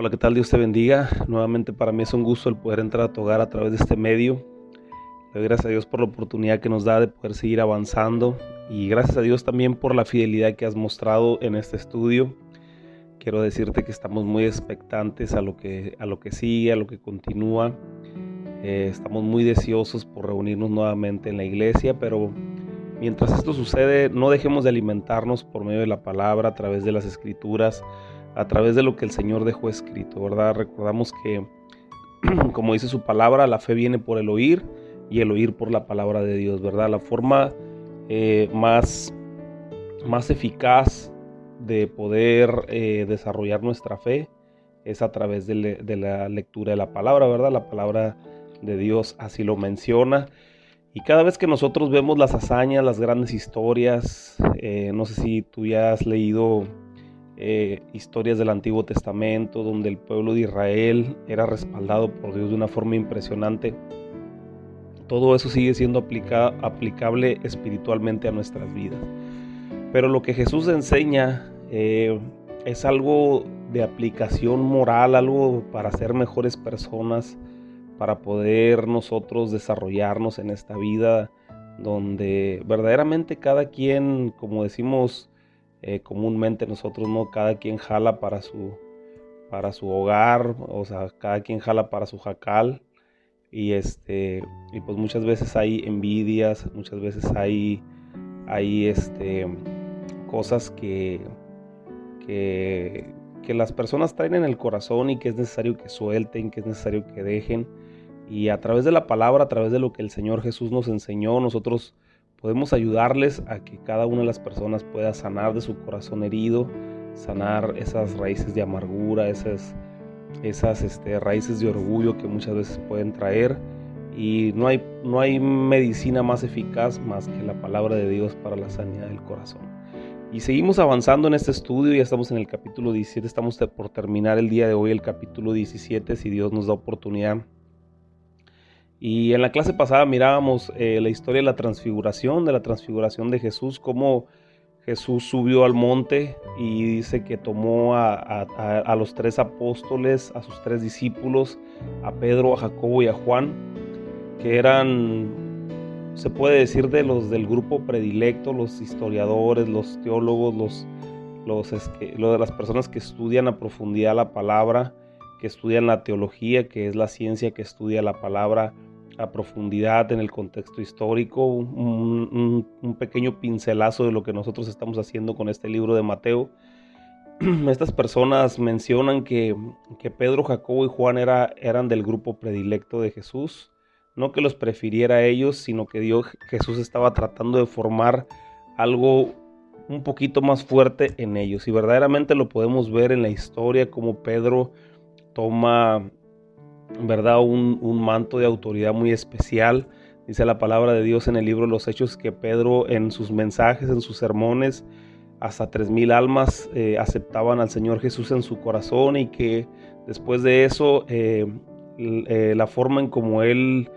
Hola, ¿qué tal? Dios te bendiga. Nuevamente para mí es un gusto el poder entrar a tu a través de este medio. Gracias a Dios por la oportunidad que nos da de poder seguir avanzando y gracias a Dios también por la fidelidad que has mostrado en este estudio. Quiero decirte que estamos muy expectantes a lo que, a lo que sigue, a lo que continúa. Eh, estamos muy deseosos por reunirnos nuevamente en la iglesia, pero mientras esto sucede, no dejemos de alimentarnos por medio de la palabra, a través de las escrituras, a través de lo que el Señor dejó escrito, ¿verdad? Recordamos que, como dice su palabra, la fe viene por el oír y el oír por la palabra de Dios, ¿verdad? La forma eh, más, más eficaz de poder eh, desarrollar nuestra fe es a través de, la lectura de la palabra, ¿verdad? La palabra de Dios así lo menciona. Y cada vez que nosotros vemos las hazañas, las grandes historias, eh, no sé si tú ya has leído eh, historias del Antiguo Testamento, donde el pueblo de Israel era respaldado por Dios de una forma impresionante. Todo eso sigue siendo aplicable espiritualmente a nuestras vidas. Pero lo que Jesús enseña eh, es algo de aplicación moral, algo para ser mejores personas, para poder nosotros desarrollarnos en esta vida donde verdaderamente cada quien, como decimos, eh, comúnmente nosotros no, cada quien jala para su, para su hogar, o sea, cada quien jala para su jacal. Y este y pues muchas veces hay envidias, muchas veces hay hay este cosas que, que que las personas traen en el corazón y que es necesario que suelten, que es necesario que dejen. Y a través de la palabra, a través de lo que el Señor Jesús nos enseñó, nosotros podemos ayudarles a que cada una de las personas pueda sanar de su corazón herido, sanar esas raíces de amargura, esas, esas este, raíces de orgullo que muchas veces pueden traer. Y no hay, no hay medicina más eficaz más que la palabra de Dios para la sanidad del corazón. Y seguimos avanzando en este estudio, ya estamos en el capítulo 17, estamos por terminar el día de hoy el capítulo 17, si Dios nos da oportunidad y en la clase pasada mirábamos eh, la historia de la transfiguración, de la transfiguración de Jesús, cómo Jesús subió al monte y dice que tomó a, los tres apóstoles, a sus tres discípulos, a Pedro, a Jacobo y a Juan, que eran, se puede decir, de los del grupo predilecto, los historiadores, los teólogos, los, los, de las personas que estudian a profundidad la palabra, que estudian la teología, que es la ciencia que estudia la palabra profundidad en el contexto histórico, un, pequeño pincelazo de lo que nosotros estamos haciendo con este libro de Mateo. Estas personas mencionan que, Pedro, Jacobo y Juan era, eran del grupo predilecto de Jesús, no que los prefiriera ellos, sino que Dios, Jesús estaba tratando de formar algo un poquito más fuerte en ellos. Y verdaderamente lo podemos ver en la historia como Pedro toma ¿verdad? Un, manto de autoridad muy especial. Dice la palabra de Dios en el libro de los Hechos que Pedro en sus mensajes, en sus sermones, hasta tres mil almas eh, aceptaban al Señor Jesús en su corazón y que después de eso eh, eh, la forma en como él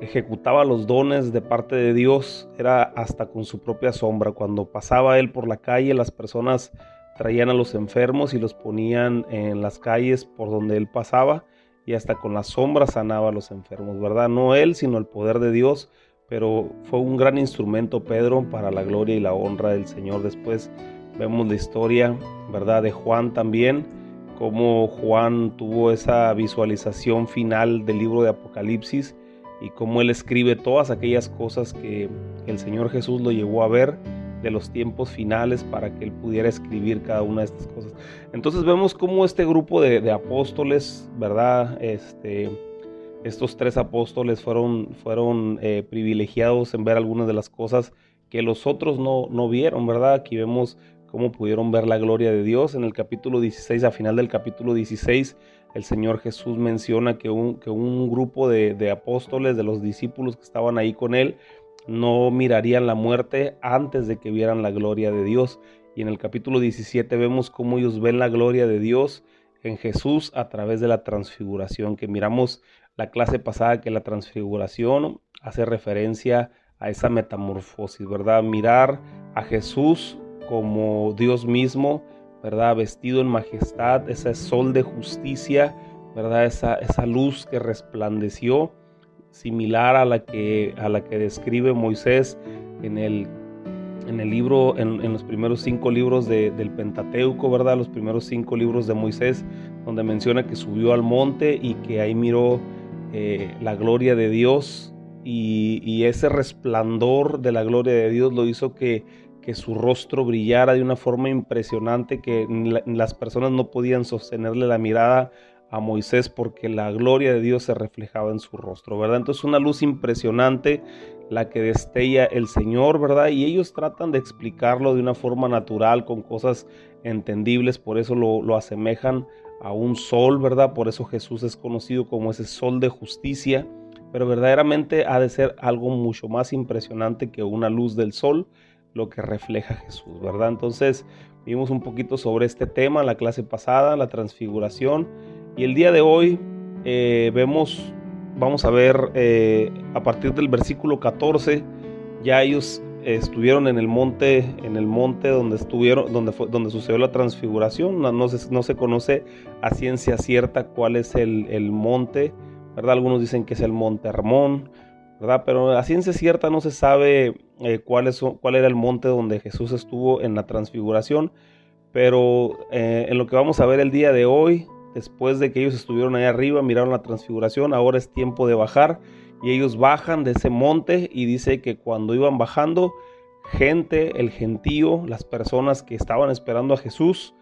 ejecutaba los dones de parte de Dios era hasta con su propia sombra. Cuando pasaba él por la calle, las personas traían a los enfermos y los ponían en las calles por donde él pasaba y hasta con la sombra sanaba a los enfermos, ¿verdad? No él, sino el poder de Dios, pero fue un gran instrumento Pedro para la gloria y la honra del Señor. Después vemos la historia, ¿verdad? De Juan también, cómo Juan tuvo esa visualización final del libro de Apocalipsis y cómo él escribe todas aquellas cosas que el Señor Jesús lo llevó a ver de los tiempos finales para que él pudiera escribir cada una de estas cosas. Entonces vemos cómo este grupo de, apóstoles, ¿verdad? Este, estos tres apóstoles fueron, fueron eh, privilegiados en ver algunas de las cosas que los otros no, no vieron, ¿verdad? Aquí vemos cómo pudieron ver la gloria de Dios. En el capítulo 16, a final del capítulo 16, el Señor Jesús menciona que un, que un grupo de, de apóstoles, de los discípulos que estaban ahí con él, no mirarían la muerte antes de que vieran la gloria de Dios. Y en el capítulo 17 vemos cómo ellos ven la gloria de Dios en Jesús a través de la transfiguración, que miramos la clase pasada que la transfiguración hace referencia a esa metamorfosis, ¿verdad? Mirar a Jesús como Dios mismo, ¿verdad? Vestido en majestad, ese sol de justicia, ¿verdad? Esa, esa luz que resplandeció, similar a la que, a la que describe Moisés en el, en el libro, en, los primeros cinco libros del Pentateuco, ¿verdad? Los primeros cinco libros de Moisés, donde menciona que subió al monte y que ahí miró eh, la gloria de Dios y, ese resplandor de la gloria de Dios lo hizo que, que su rostro brillara de una forma impresionante que las personas no podían sostenerle la mirada a Moisés porque la gloria de Dios se reflejaba en su rostro, ¿verdad? Entonces una luz impresionante la que destella el Señor, ¿verdad? Y ellos tratan de explicarlo de una forma natural, con cosas entendibles, por eso lo, lo asemejan a un sol, ¿verdad? Por eso Jesús es conocido como ese sol de justicia, pero verdaderamente ha de ser algo mucho más impresionante que una luz del sol, lo que refleja Jesús, ¿verdad? Entonces vimos un poquito sobre este tema la clase pasada, la transfiguración, y el día de hoy eh, vemos, vamos a ver eh, a partir del versículo 14, ya ellos estuvieron en el monte, en el monte donde estuvieron, donde fue, donde sucedió la transfiguración. No, se, no se conoce a ciencia cierta cuál es el, el, monte, ¿verdad? Algunos dicen que es el monte Hermón, ¿verdad? Pero a ciencia cierta no se sabe eh, cuál, es, cuál era el monte donde Jesús estuvo en la transfiguración. Pero en lo que vamos a ver el día de hoy, Después de que ellos estuvieron ahí arriba, miraron la transfiguración, ahora es tiempo de bajar. Y ellos bajan de ese monte y dice que cuando iban bajando, gente, el gentío, las personas que estaban esperando a Jesús,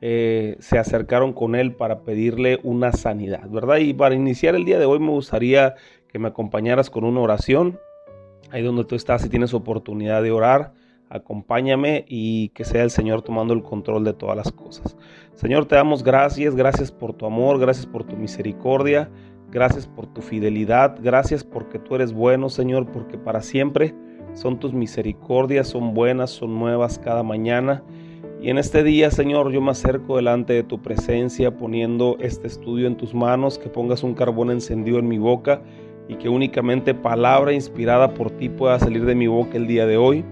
eh, se acercaron con él para pedirle una sanidad, ¿verdad? Y para iniciar el día de hoy me gustaría que me acompañaras con una oración. Ahí donde tú estás, si tienes oportunidad de orar, acompáñame y que sea el Señor tomando el control de todas las cosas. Señor, te damos gracias, gracias por tu amor, gracias por tu misericordia, gracias por tu fidelidad, gracias porque tú eres bueno, Señor, porque para siempre son tus misericordias, son buenas, son nuevas cada mañana. Y en este día, Señor, yo me acerco delante de tu presencia poniendo este estudio en tus manos, que pongas un carbón encendido en mi boca y que únicamente palabra inspirada por ti pueda salir de mi boca el día de hoy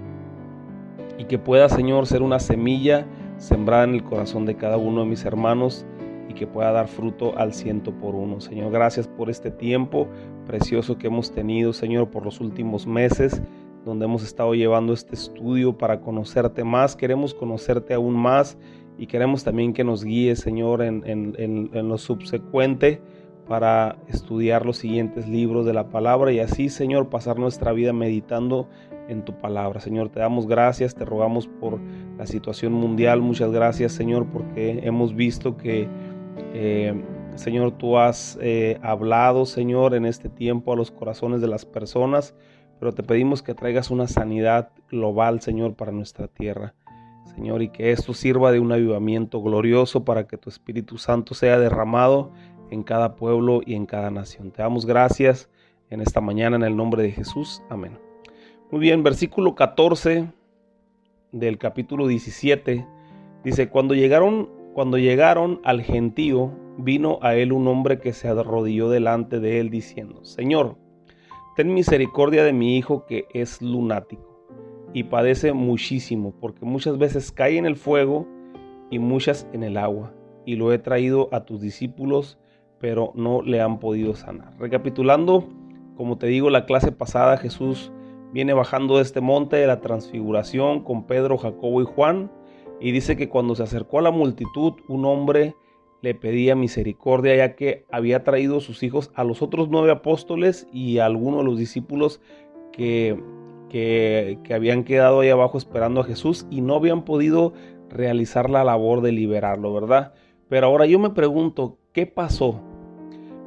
y que pueda, Señor, ser una semilla sembrada en el corazón de cada uno de mis hermanos y que pueda dar fruto al ciento por uno. Señor, gracias por este tiempo precioso que hemos tenido, Señor, por los últimos meses donde hemos estado llevando este estudio para conocerte más. Queremos conocerte aún más y queremos también que nos guíes, Señor, en, en lo subsecuente para estudiar los siguientes libros de la palabra y así, Señor, pasar nuestra vida meditando en tu palabra. Señor, te damos gracias, te rogamos por la situación mundial. Muchas gracias, Señor, porque hemos visto que, eh, Señor, tú has eh, hablado, Señor, en este tiempo a los corazones de las personas, pero te pedimos que traigas una sanidad global, Señor, para nuestra tierra. Señor, y que esto sirva de un avivamiento glorioso para que tu Espíritu Santo sea derramado en cada pueblo y en cada nación. Te damos gracias en esta mañana en el nombre de Jesús. Amén. Muy bien, versículo 14 del capítulo 17 dice, cuando llegaron, cuando llegaron al gentío, vino a él un hombre que se arrodilló delante de él diciendo, Señor, ten misericordia de mi hijo que es lunático y padece muchísimo, porque muchas veces cae en el fuego y muchas en el agua, y lo he traído a tus discípulos, pero no le han podido sanar. Recapitulando, como te digo, la clase pasada Jesús viene bajando de este monte de la transfiguración con Pedro, Jacobo y Juan y dice que cuando se acercó a la multitud un hombre le pedía misericordia ya que había traído sus hijos a los otros nueve apóstoles y a algunos de los discípulos que, que, que habían quedado ahí abajo esperando a Jesús y no habían podido realizar la labor de liberarlo, ¿verdad? Pero ahora yo me pregunto, ¿qué pasó?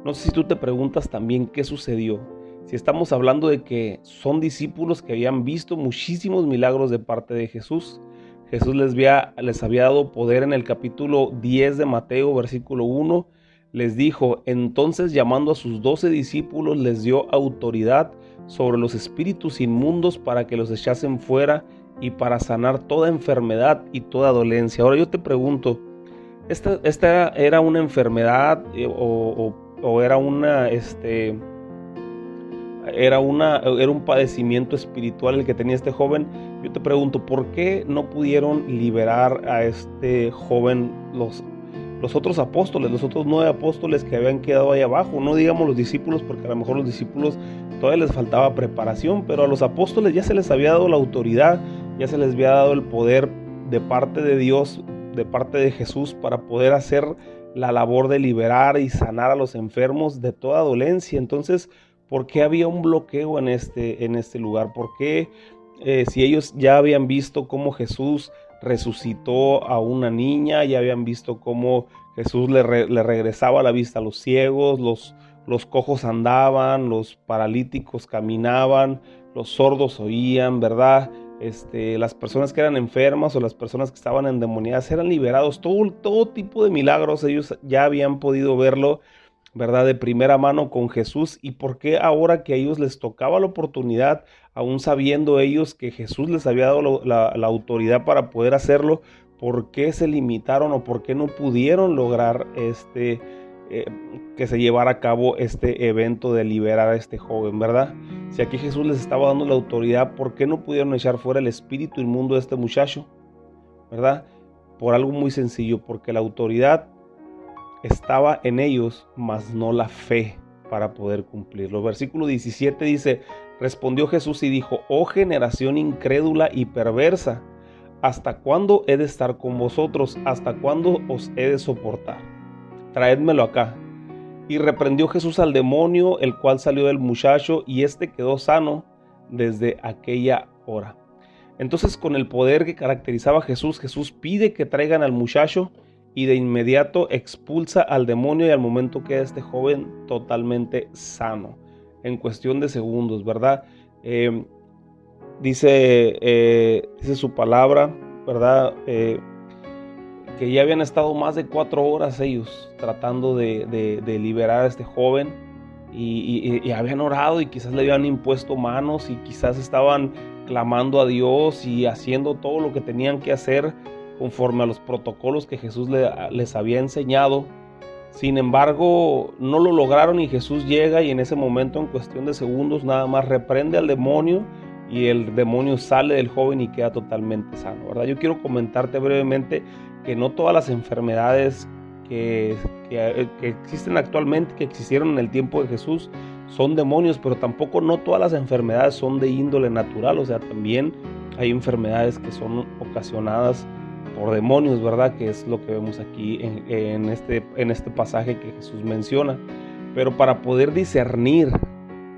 No sé si tú te preguntas también qué sucedió. Si estamos hablando de que son discípulos que habían visto muchísimos milagros de parte de Jesús, Jesús les había, les había dado poder en el capítulo 10 de Mateo, versículo 1, les dijo, entonces llamando a sus doce discípulos les dio autoridad sobre los espíritus inmundos para que los echasen fuera y para sanar toda enfermedad y toda dolencia. Ahora yo te pregunto, ¿esta, esta era una enfermedad eh, o, o, era una, este, era, una, era un padecimiento espiritual el que tenía este joven. Yo te pregunto, ¿por qué no pudieron liberar a este joven los, los otros apóstoles, los otros nueve apóstoles que habían quedado ahí abajo? No digamos los discípulos, porque a lo mejor los discípulos todavía les faltaba preparación, pero a los apóstoles ya se les había dado la autoridad, ya se les había dado el poder de parte de Dios, de parte de Jesús, para poder hacer la labor de liberar y sanar a los enfermos de toda dolencia. Entonces, ¿por qué había un bloqueo en este, en este lugar? ¿Por qué eh, si ellos ya habían visto cómo Jesús resucitó a una niña, ya habían visto cómo Jesús le, regresaba la vista a los ciegos, los, los cojos andaban, los paralíticos caminaban, los sordos oían, ¿verdad? Este, las personas que eran enfermas o las personas que estaban endemoniadas eran liberados. Todo, todo tipo de milagros ellos ya habían podido verlo, ¿verdad? De primera mano con Jesús. ¿Y por qué ahora que a ellos les tocaba la oportunidad, aún sabiendo ellos que Jesús les había dado la, autoridad para poder hacerlo, por qué se limitaron o por qué no pudieron lograr este eh, que se llevara a cabo este evento de liberar a este joven, ¿verdad? Si aquí Jesús les estaba dando la autoridad, ¿por qué no pudieron echar fuera el espíritu inmundo de este muchacho? ¿Verdad? Por algo muy sencillo, porque la autoridad estaba en ellos, mas no la fe para poder cumplirlo. Versículo 17 dice, respondió Jesús y dijo, oh generación incrédula y perversa, ¿hasta cuándo he de estar con vosotros? ¿Hasta cuándo os he de soportar? traédmelo acá. Y reprendió Jesús al demonio, el cual salió del muchacho, y éste quedó sano desde aquella hora. Entonces con el poder que caracterizaba a Jesús, Jesús pide que traigan al muchacho y de inmediato expulsa al demonio y al momento queda este joven totalmente sano, en cuestión de segundos, ¿verdad? Eh, dice, eh, dice su palabra, ¿verdad? Eh, que ya habían estado más de cuatro horas ellos tratando de, liberar a este joven y, habían orado y quizás le habían impuesto manos y quizás estaban clamando a Dios y haciendo todo lo que tenían que hacer conforme a los protocolos que Jesús les había enseñado. Sin embargo, no lo lograron y Jesús llega y en ese momento, en cuestión de segundos, nada más reprende al demonio y el demonio sale del joven y queda totalmente sano, ¿verdad? Yo quiero comentarte brevemente que no todas las enfermedades que, existen actualmente, que existieron en el tiempo de Jesús, son demonios, pero tampoco no todas las enfermedades son de índole natural, o sea, también hay enfermedades que son ocasionadas por demonios, ¿verdad? Que es lo que vemos aquí en, este, en este pasaje que Jesús menciona. Pero para poder discernir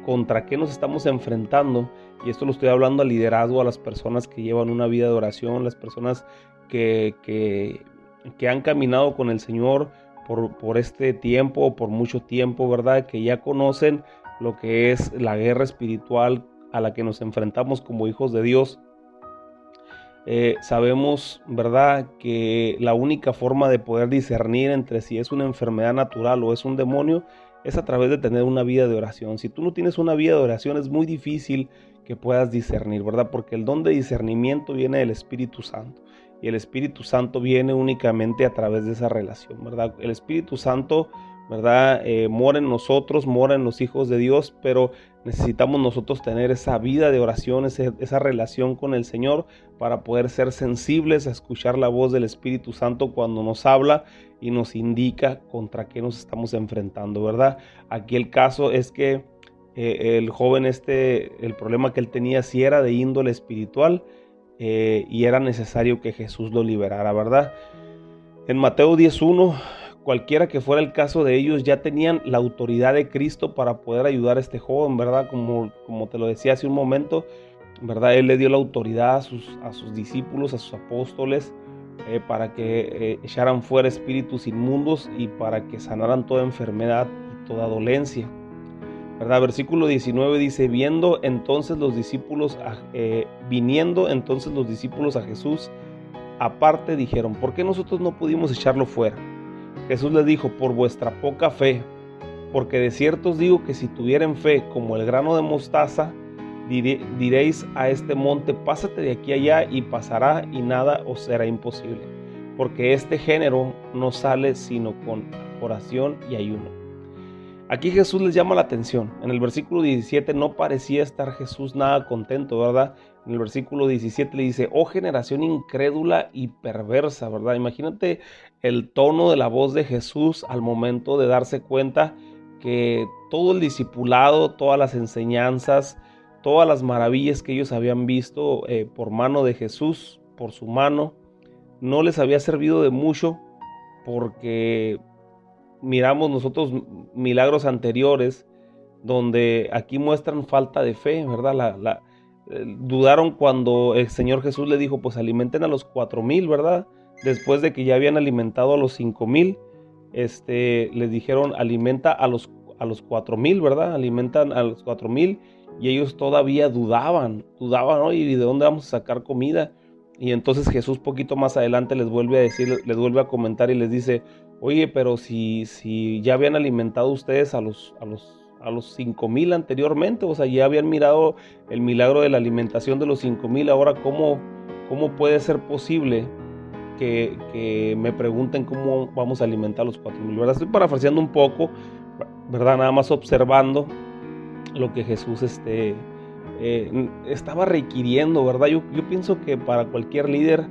contra qué nos estamos enfrentando, y esto lo estoy hablando al liderazgo, a las personas que llevan una vida de oración, las personas que, que, han caminado con el Señor por, por este tiempo o por mucho tiempo, ¿verdad? Que ya conocen lo que es la guerra espiritual a la que nos enfrentamos como hijos de Dios. Eh, sabemos, ¿verdad?, que la única forma de poder discernir entre si es una enfermedad natural o es un demonio es a través de tener una vida de oración. Si tú no tienes una vida de oración es muy difícil que puedas discernir, ¿verdad? Porque el don de discernimiento viene del Espíritu Santo y el Espíritu Santo viene únicamente a través de esa relación, ¿verdad? El Espíritu Santo, ¿verdad? Eh, mora en nosotros, mora en los hijos de Dios, pero necesitamos nosotros tener esa vida de oración, esa relación con el Señor para poder ser sensibles a escuchar la voz del Espíritu Santo cuando nos habla y nos indica contra qué nos estamos enfrentando, ¿verdad? Aquí el caso es que eh, el joven este, el problema que él tenía sí era de índole espiritual eh, y era necesario que Jesús lo liberara, ¿verdad? En Mateo 10.1, cualquiera que fuera el caso de ellos, ya tenían la autoridad de Cristo para poder ayudar a este joven, ¿verdad? Como, como te lo decía hace un momento, ¿verdad? Él le dio la autoridad a sus, a sus discípulos, a sus apóstoles, eh, para que echaran fuera espíritus inmundos y para que sanaran toda enfermedad y toda dolencia. Versículo 19 dice, viendo entonces los discípulos, eh, viniendo entonces los discípulos a Jesús, aparte dijeron, ¿por qué nosotros no pudimos echarlo fuera? Jesús les dijo, por vuestra poca fe, porque de cierto os digo que si tuvieren fe como el grano de mostaza, diréis a este monte, pásate de aquí allá y pasará y nada os será imposible, porque este género no sale sino con oración y ayuno. Aquí Jesús les llama la atención. En el versículo 17 no parecía estar Jesús nada contento, ¿verdad? En el versículo 17 le dice, oh generación incrédula y perversa, ¿verdad? Imagínate el tono de la voz de Jesús al momento de darse cuenta que todo el discipulado, todas las enseñanzas, todas las maravillas que ellos habían visto eh, por mano de Jesús, por su mano, no les había servido de mucho porque miramos nosotros milagros anteriores donde aquí muestran falta de fe, ¿verdad? La, eh, dudaron cuando el Señor Jesús le dijo, pues alimenten a los cuatro mil, ¿verdad? Después de que ya habían alimentado a los cinco mil, este, les dijeron, alimenta a los, a los cuatro mil, ¿verdad? Alimentan a los cuatro mil y ellos todavía dudaban, dudaban, ¿no? ¿Y de dónde vamos a sacar comida? Y entonces Jesús poquito más adelante les vuelve a decir, les vuelve a comentar y les dice, oye, pero si, si ya habían alimentado ustedes a los, a los, a los mil anteriormente, o sea, ya habían mirado el milagro de la alimentación de los cinco mil, ahora cómo, cómo puede ser posible que, me pregunten cómo vamos a alimentar los cuatro mil, ¿verdad? Estoy parafraseando un poco, ¿verdad? Nada más observando lo que Jesús este, eh, estaba requiriendo, ¿verdad? Yo, yo, pienso que para cualquier líder,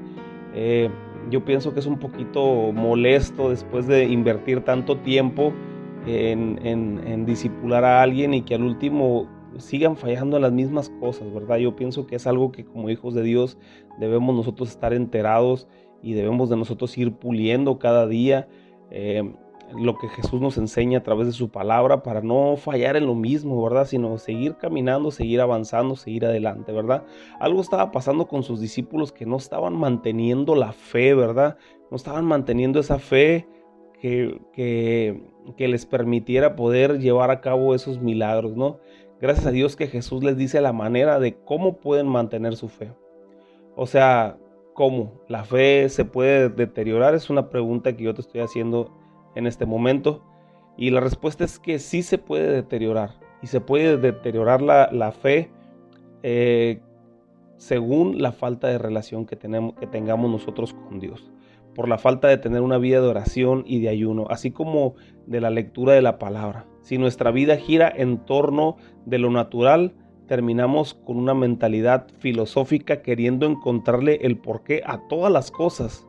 eh, yo pienso que es un poquito molesto después de invertir tanto tiempo en, en, disipular a alguien y que al último sigan fallando en las mismas cosas, ¿verdad? Yo pienso que es algo que como hijos de Dios debemos nosotros estar enterados y debemos de nosotros ir puliendo cada día. Eh, lo que Jesús nos enseña a través de su palabra para no fallar en lo mismo, ¿verdad? Sino seguir caminando, seguir avanzando, seguir adelante, ¿verdad? Algo estaba pasando con sus discípulos que no estaban manteniendo la fe, ¿verdad? No estaban manteniendo esa fe que, que, que les permitiera poder llevar a cabo esos milagros, ¿no? Gracias a Dios que Jesús les dice la manera de cómo pueden mantener su fe. O sea, ¿cómo? ¿La fe se puede deteriorar? Es una pregunta que yo te estoy haciendo en este momento? Y la respuesta es que sí se puede deteriorar. Y se puede deteriorar la, fe eh, según la falta de relación que, tenemos, que tengamos nosotros con Dios. Por la falta de tener una vida de oración y de ayuno, así como de la lectura de la palabra. Si nuestra vida gira en torno de lo natural, terminamos con una mentalidad filosófica queriendo encontrarle el porqué a todas las cosas.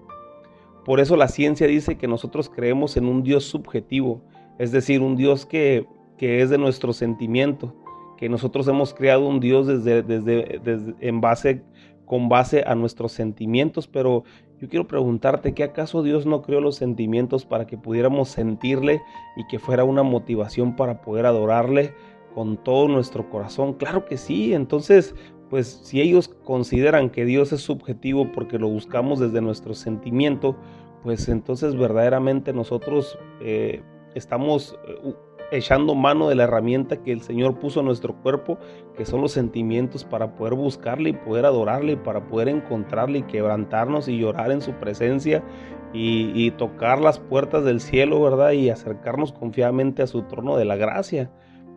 Por eso la ciencia dice que nosotros creemos en un Dios subjetivo, es decir, un Dios que, es de nuestro sentimiento, que nosotros hemos creado un Dios desde, desde, en base, con base a nuestros sentimientos, pero yo quiero preguntarte, ¿qué acaso Dios no creó los sentimientos para que pudiéramos sentirle y que fuera una motivación para poder adorarle con todo nuestro corazón? Claro que sí, entonces pues si ellos consideran que Dios es subjetivo porque lo buscamos desde nuestro sentimiento, pues entonces verdaderamente nosotros eh, estamos eh, echando mano de la herramienta que el Señor puso en nuestro cuerpo, que son los sentimientos para poder buscarle y poder adorarle, para poder encontrarle y quebrantarnos y llorar en su presencia y, y tocar las puertas del cielo, ¿verdad? Y acercarnos confiadamente a su trono de la gracia.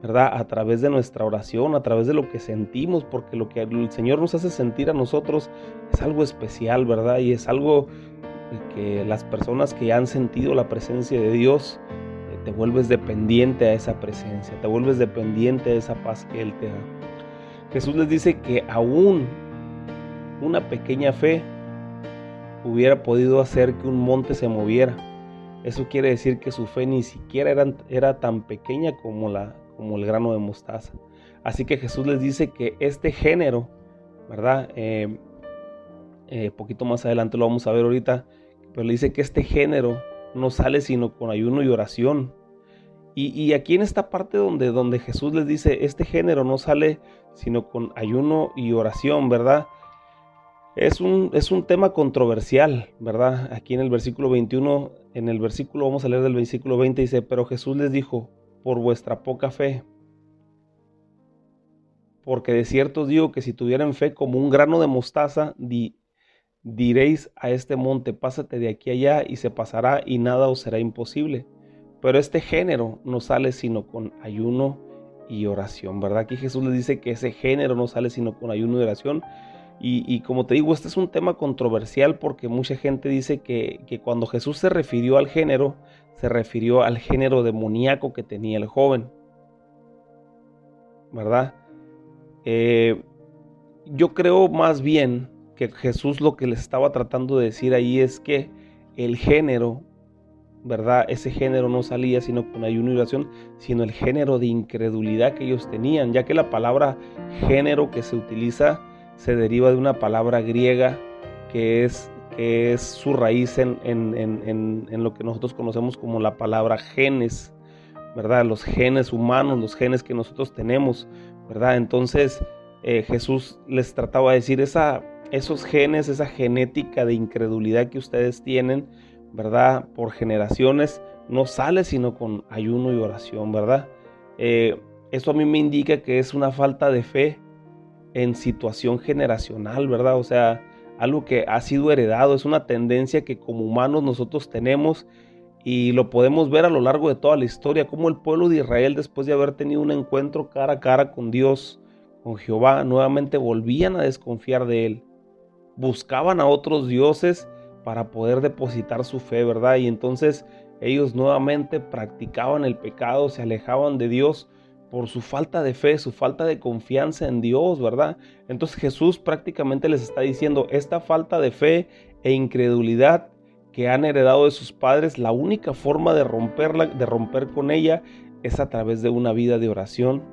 ¿Verdad? A través de nuestra oración, a través de lo que sentimos, porque lo que el Señor nos hace sentir a nosotros es algo especial, ¿verdad? Y es algo que las personas que han sentido la presencia de Dios, eh, te vuelves dependiente a esa presencia, te vuelves dependiente de esa paz que Él te da. Jesús les dice que aún una pequeña fe hubiera podido hacer que un monte se moviera. Eso quiere decir que su fe ni siquiera era, era tan pequeña como la, como el grano de mostaza. Así que Jesús les dice que este género, ¿verdad? Eh, eh, poquito más adelante lo vamos a ver ahorita, pero le dice que este género no sale sino con ayuno y oración. Y, aquí en esta parte donde, donde Jesús les dice, este género no sale sino con ayuno y oración, ¿verdad? Es un, es un tema controversial, ¿verdad? Aquí en el versículo 21, en el versículo, vamos a leer del versículo 20, dice, pero Jesús les dijo, por vuestra poca fe. Porque de cierto os digo que si tuvieran fe como un grano de mostaza, diréis a este monte, pásate de aquí allá y se pasará y nada os será imposible. Pero este género no sale sino con ayuno y oración, ¿verdad? Aquí Jesús les dice que ese género no sale sino con ayuno y oración. Y, como te digo, este es un tema controversial porque mucha gente dice que, que cuando Jesús se refirió al género, se refirió al género demoníaco que tenía el joven. ¿Verdad? Eh, yo creo más bien que Jesús lo que les estaba tratando de decir ahí es que el género, ¿verdad? Ese género no salía sino con ayuno y oración, sino el género de incredulidad que ellos tenían, ya que la palabra género que se utiliza se deriva de una palabra griega que es, que es su raíz en, en lo que nosotros conocemos como la palabra genes, ¿verdad? Los genes humanos, los genes que nosotros tenemos, ¿verdad? Entonces, eh, Jesús les trataba de decir, esa, esos genes, esa genética de incredulidad que ustedes tienen, ¿verdad? Por generaciones, no sale sino con ayuno y oración, ¿verdad? Eh, eso a mí me indica que es una falta de fe en situación generacional, ¿verdad? O sea, algo que ha sido heredado, es una tendencia que como humanos nosotros tenemos y lo podemos ver a lo largo de toda la historia, como el pueblo de Israel después de haber tenido un encuentro cara a cara con Dios, con Jehová, nuevamente volvían a desconfiar de él. Buscaban a otros dioses para poder depositar su fe, ¿verdad? Y entonces ellos nuevamente practicaban el pecado, se alejaban de Dios por su falta de fe, su falta de confianza en Dios, ¿verdad? Entonces Jesús prácticamente les está diciendo, esta falta de fe e incredulidad que han heredado de sus padres, la única forma de romperla, de romper con ella, es a través de una vida de oración,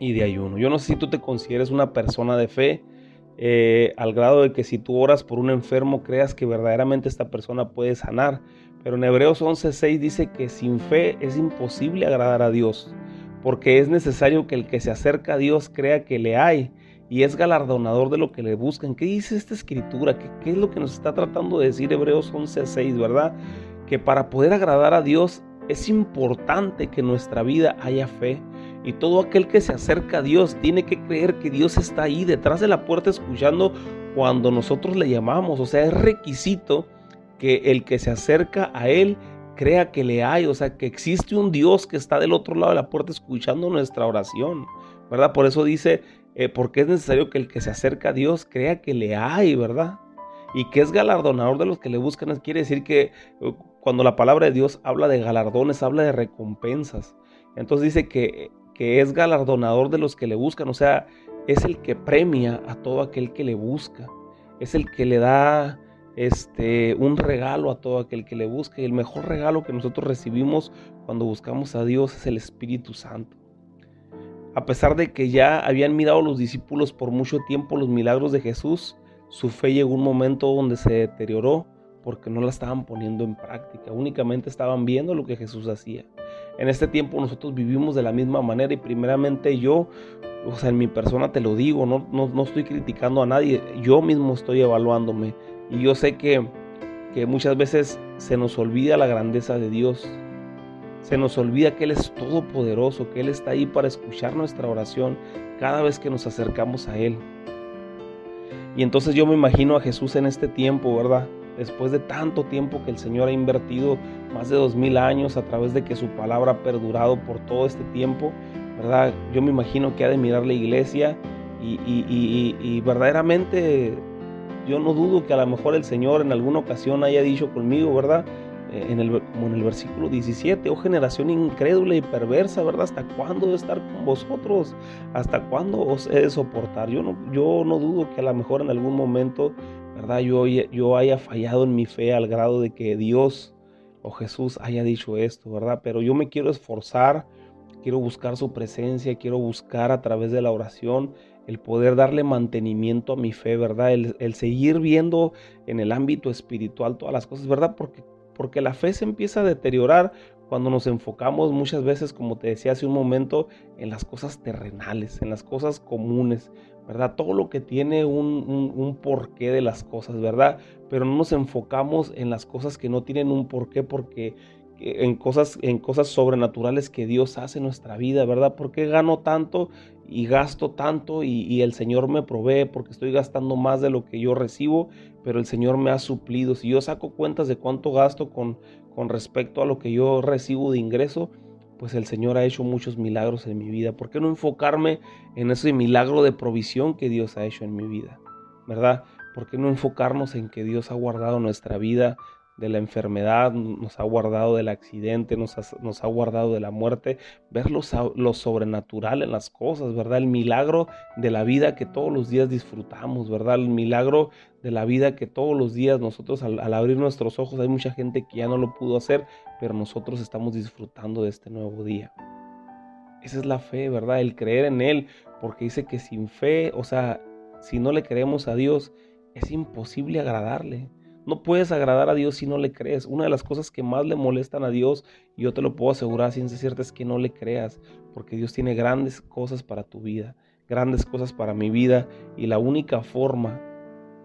y de ayuno. Yo no sé si tú te consideres una persona de fe, eh, al grado de que si tú oras por un enfermo creas que verdaderamente esta persona puede sanar. Pero en Hebreos 11:6 dice que sin fe es imposible agradar a Dios, porque es necesario que el que se acerca a Dios crea que le hay y es galardonador de lo que le buscan. ¿Qué dice esta escritura? ¿Qué, es lo que nos está tratando de decir Hebreos 11:6, verdad? Que para poder agradar a Dios es importante que en nuestra vida haya fe. Y todo aquel que se acerca a Dios tiene que creer que Dios está ahí detrás de la puerta escuchando cuando nosotros le llamamos. O sea, es requisito que el que se acerca a Él crea que le hay, o sea, que existe un Dios que está del otro lado de la puerta escuchando nuestra oración, ¿verdad? Por eso dice, eh, porque es necesario que el que se acerca a Dios crea que le hay, ¿verdad? Y que es galardonador de los que le buscan, quiere decir que eh, cuando la palabra de Dios habla de galardones, habla de recompensas. Entonces dice que que es galardonador de los que le buscan, o sea, es el que premia a todo aquel que le busca, es el que le da este un regalo a todo aquel que le busca y el mejor regalo que nosotros recibimos cuando buscamos a Dios es el Espíritu Santo. A pesar de que ya habían mirado los discípulos por mucho tiempo los milagros de Jesús, su fe llegó un momento donde se deterioró porque no la estaban poniendo en práctica, únicamente estaban viendo lo que Jesús hacía. En este tiempo nosotros vivimos de la misma manera y primeramente yo, o sea, en mi persona te lo digo, no, no, estoy criticando a nadie, yo mismo estoy evaluándome y yo sé que, que muchas veces se nos olvida la grandeza de Dios, se nos olvida que Él es todopoderoso, que Él está ahí para escuchar nuestra oración cada vez que nos acercamos a Él. Y entonces yo me imagino a Jesús en este tiempo, ¿verdad? después de tanto tiempo que el Señor ha invertido, más de dos mil años, a través de que su palabra ha perdurado por todo este tiempo, ¿verdad? Yo me imagino que ha de mirar la iglesia y, verdaderamente yo no dudo que a lo mejor el Señor en alguna ocasión haya dicho conmigo, ¿verdad? Eh, en el, como en el versículo 17, oh generación incrédula y perversa, ¿verdad? ¿Hasta cuándo de estar con vosotros? ¿Hasta cuándo os he de soportar? Yo no, yo no dudo que a lo mejor en algún momento ¿verdad? Yo, yo haya fallado en mi fe al grado de que Dios o Jesús haya dicho esto, ¿verdad? Pero yo me quiero esforzar, quiero buscar su presencia, quiero buscar a través de la oración el poder darle mantenimiento a mi fe, ¿verdad? El, seguir viendo en el ámbito espiritual todas las cosas, ¿verdad? Porque, porque la fe se empieza a deteriorar cuando nos enfocamos muchas veces, como te decía hace un momento, en las cosas terrenales, en las cosas comunes, ¿verdad? Todo lo que tiene un, porqué de las cosas, ¿verdad? Pero no nos enfocamos en las cosas que no tienen un porqué porque en cosas, en cosas sobrenaturales que Dios hace en nuestra vida, ¿verdad? ¿Por qué gano tanto y gasto tanto y, el Señor me provee porque estoy gastando más de lo que yo recibo, pero el Señor me ha suplido. Si yo saco cuentas de cuánto gasto con, con respecto a lo que yo recibo de ingreso, pues el Señor ha hecho muchos milagros en mi vida. ¿Por qué no enfocarme en ese milagro de provisión que Dios ha hecho en mi vida? ¿Verdad? ¿Por qué no enfocarnos en que Dios ha guardado nuestra vida de la enfermedad, nos ha guardado del accidente, nos ha, nos ha guardado de la muerte, ver lo, sobrenatural en las cosas, ¿verdad? El milagro de la vida que todos los días disfrutamos, ¿verdad? El milagro de la vida que todos los días nosotros al, al abrir nuestros ojos, hay mucha gente que ya no lo pudo hacer, pero nosotros estamos disfrutando de este nuevo día. Esa es la fe, ¿verdad? El creer en Él, porque dice que sin fe, o sea, si no le creemos a Dios, es imposible agradarle. No puedes agradar a Dios si no le crees. Una de las cosas que más le molestan a Dios, y yo te lo puedo asegurar ciencia cierta, es que no le creas, porque Dios tiene grandes cosas para tu vida, grandes cosas para mi vida, y la única forma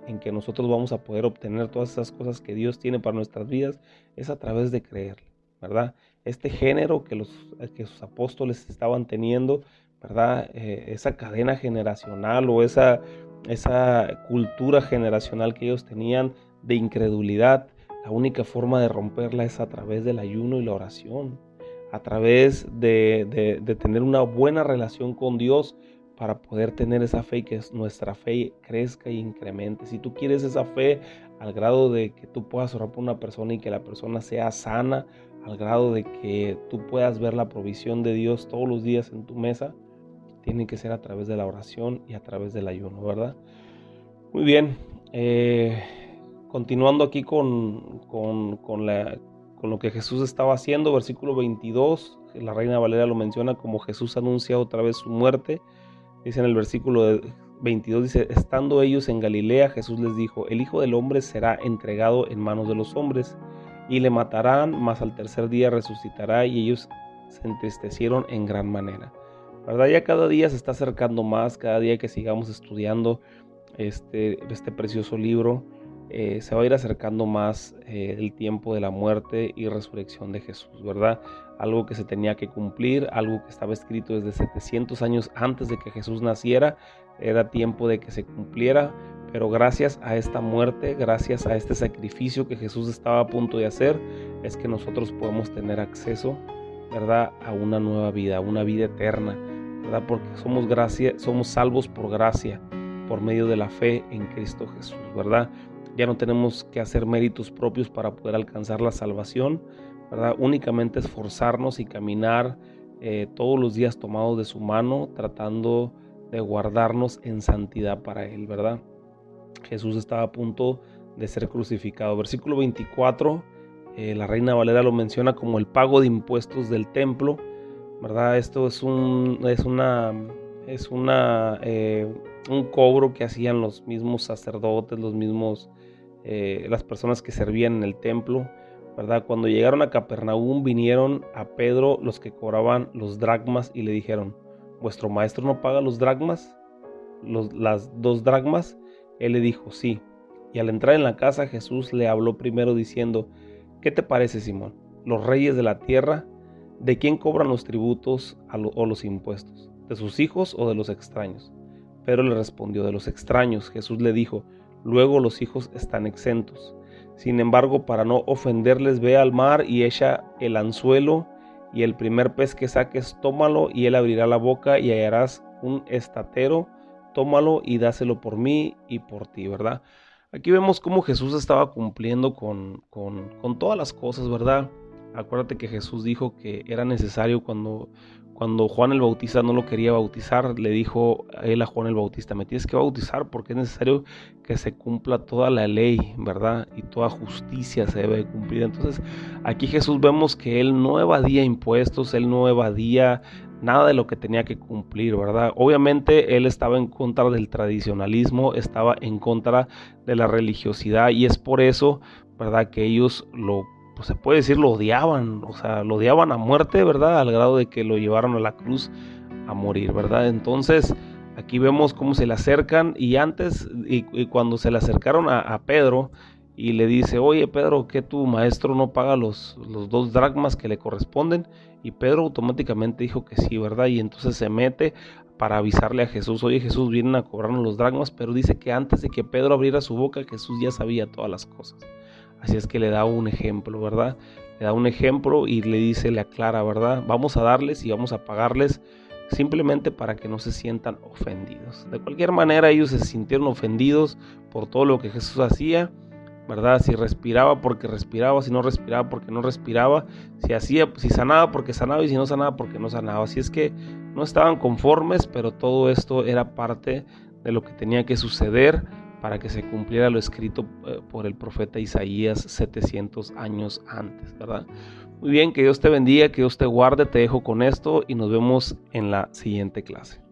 en que nosotros vamos a poder obtener todas esas cosas que Dios tiene para nuestras vidas es a través de creerle, ¿verdad? Este género que, los, que sus apóstoles estaban teniendo, ¿verdad? Eh, esa cadena generacional o esa, esa cultura generacional que ellos tenían de incredulidad, la única forma de romperla es a través del ayuno y la oración, a través de, tener una buena relación con Dios para poder tener esa fe y que nuestra fe crezca y incremente. Si tú quieres esa fe al grado de que tú puedas orar por una persona y que la persona sea sana, al grado de que tú puedas ver la provisión de Dios todos los días en tu mesa, tiene que ser a través de la oración y a través del ayuno, ¿verdad? Muy bien. Eh, continuando aquí con, con, lo que Jesús estaba haciendo, versículo 22, la reina Valera lo menciona como Jesús anuncia otra vez su muerte. Dice en el versículo 22, dice, estando ellos en Galilea, Jesús les dijo, el Hijo del Hombre será entregado en manos de los hombres y le matarán, mas al tercer día resucitará y ellos se entristecieron en gran manera. ¿Verdad? Ya cada día se está acercando más, cada día que sigamos estudiando este, este precioso libro, eh, se va a ir acercando más eh, el tiempo de la muerte y resurrección de Jesús, ¿verdad? Algo que se tenía que cumplir, algo que estaba escrito desde 700 años antes de que Jesús naciera, era tiempo de que se cumpliera, pero gracias a esta muerte, gracias a este sacrificio que Jesús estaba a punto de hacer, es que nosotros podemos tener acceso, ¿verdad? A una nueva vida, a una vida eterna, ¿verdad? Porque somos, gracia, somos salvos por gracia, por medio de la fe en Cristo Jesús, ¿verdad? Ya no tenemos que hacer méritos propios para poder alcanzar la salvación, ¿verdad? Únicamente esforzarnos y caminar eh, todos los días tomados de su mano, tratando de guardarnos en santidad para Él, ¿verdad? Jesús estaba a punto de ser crucificado. Versículo 24, eh, la Reina Valera lo menciona como el pago de impuestos del templo, ¿verdad? Esto es, un, es una, es una, eh, un cobro que hacían los mismos sacerdotes, los mismos eh, las personas que servían en el templo, ¿verdad? Cuando llegaron a Capernaum vinieron a Pedro los que cobraban los dracmas y le dijeron, ¿vuestro maestro no paga los dracmas? las dos dracmas. Él le dijo, sí. Y al entrar en la casa Jesús le habló primero diciendo, ¿qué te parece Simón? ¿Los reyes de la tierra? ¿De quién cobran los tributos o los impuestos? ¿De sus hijos o de los extraños? Pedro le respondió, de los extraños. Jesús le dijo, luego los hijos están exentos. Sin embargo, para no ofenderles, ve al mar y echa el anzuelo, y el primer pez que saques, tómalo, y él abrirá la boca y hallarás un estatero, tómalo y dáselo por mí y por ti, ¿verdad? Aquí vemos cómo Jesús estaba cumpliendo con, con, con todas las cosas, ¿verdad? Acuérdate que Jesús dijo que era necesario cuando, cuando Juan el Bautista no lo quería bautizar, le dijo él a Juan el Bautista, me tienes que bautizar porque es necesario que se cumpla toda la ley, ¿verdad? Y toda justicia se debe cumplir. Entonces, aquí Jesús vemos que él no evadía impuestos, él no evadía nada de lo que tenía que cumplir, ¿verdad? Obviamente él estaba en contra del tradicionalismo, estaba en contra de la religiosidad y es por eso, ¿verdad? Que ellos lo pues se puede decir, lo odiaban, o sea, lo odiaban a muerte, ¿verdad? Al grado de que lo llevaron a la cruz a morir, ¿verdad? Entonces, aquí vemos cómo se le acercan y antes, y, cuando se le acercaron a, Pedro y le dice, oye Pedro, que tu maestro no paga los, los dos dracmas que le corresponden? Y Pedro automáticamente dijo que sí, ¿verdad? Y entonces se mete para avisarle a Jesús, oye Jesús, vienen a cobrarnos los dracmas, pero dice que antes de que Pedro abriera su boca, Jesús ya sabía todas las cosas. Así es que le da un ejemplo, ¿verdad? Le da un ejemplo y le dice, le aclara, ¿verdad? Vamos a darles y vamos a pagarles simplemente para que no se sientan ofendidos. De cualquier manera ellos se sintieron ofendidos por todo lo que Jesús hacía, ¿verdad? Si respiraba porque respiraba, si no respiraba porque no respiraba, si hacía, si sanaba porque sanaba y si no sanaba porque no sanaba. Así es que no estaban conformes, pero todo esto era parte de lo que tenía que suceder para que se cumpliera lo escrito eh, por el profeta Isaías 700 años antes, ¿verdad? Muy bien, que Dios te bendiga, que Dios te guarde, te dejo con esto y nos vemos en la siguiente clase.